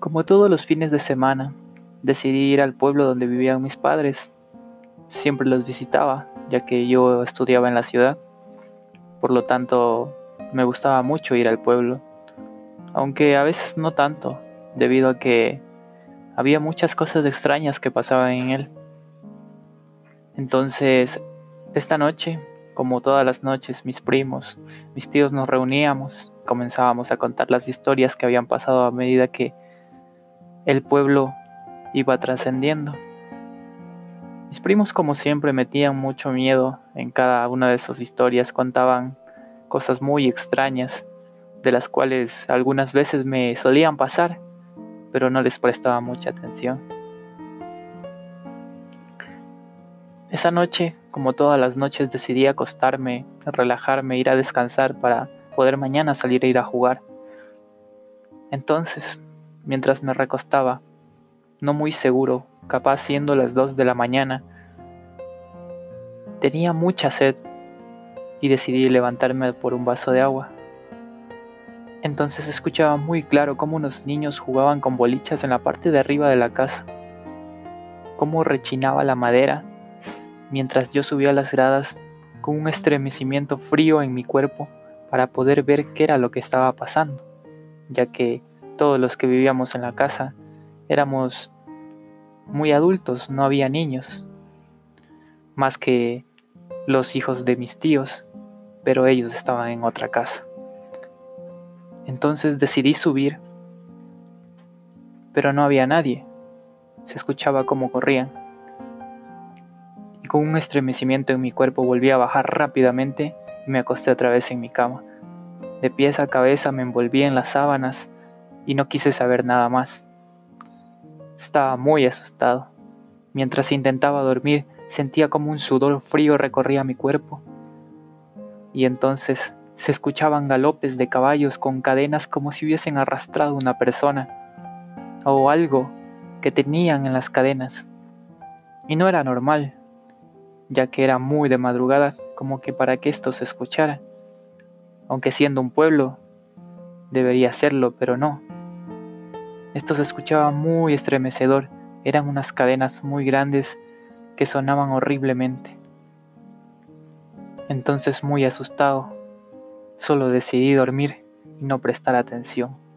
Como todos los fines de semana, decidí ir al pueblo donde vivían mis padres. Siempre los visitaba, ya que yo estudiaba en la ciudad. Por lo tanto, me gustaba mucho ir al pueblo, aunque a veces no tanto, debido a que había muchas cosas extrañas que pasaban en él. Entonces, esta noche, como todas las noches, mis primos, mis tíos nos reuníamos, comenzábamos a contar las historias que habían pasado a medida que el pueblo iba trascendiendo. Mis primos como siempre metían mucho miedo en cada una de sus historias, contaban cosas muy extrañas, de las cuales algunas veces me solían pasar, pero no les prestaba mucha atención. Esa noche, como todas las noches, decidí acostarme, relajarme, ir a descansar para poder mañana salir a ir a jugar. Entonces, mientras me recostaba, no muy seguro, capaz siendo las dos de la mañana. Tenía mucha sed y decidí levantarme por un vaso de agua. Entonces escuchaba muy claro cómo unos niños jugaban con bolichas en la parte de arriba de la casa, cómo rechinaba la madera mientras yo subía las gradas con un estremecimiento frío en mi cuerpo para poder ver qué era lo que estaba pasando, ya que todos los que vivíamos en la casa éramos muy adultos, no había niños, más que los hijos de mis tíos, pero ellos estaban en otra casa. Entonces decidí subir, pero no había nadie, se escuchaba cómo corrían. Y con un estremecimiento en mi cuerpo volví a bajar rápidamente y me acosté otra vez en mi cama. De pies a cabeza me envolví en las sábanas y no quise saber nada más. Estaba muy asustado. Mientras intentaba dormir, sentía como un sudor frío recorría mi cuerpo. Y entonces se escuchaban galopes de caballos con cadenas como si hubiesen arrastrado una persona o algo que tenían en las cadenas. Y no era normal, ya que era muy de madrugada como que para que esto se escuchara. Aunque siendo un pueblo, debería serlo, pero no. Esto se escuchaba muy estremecedor, eran unas cadenas muy grandes que sonaban horriblemente. Entonces muy asustado, solo decidí dormir y no prestar atención.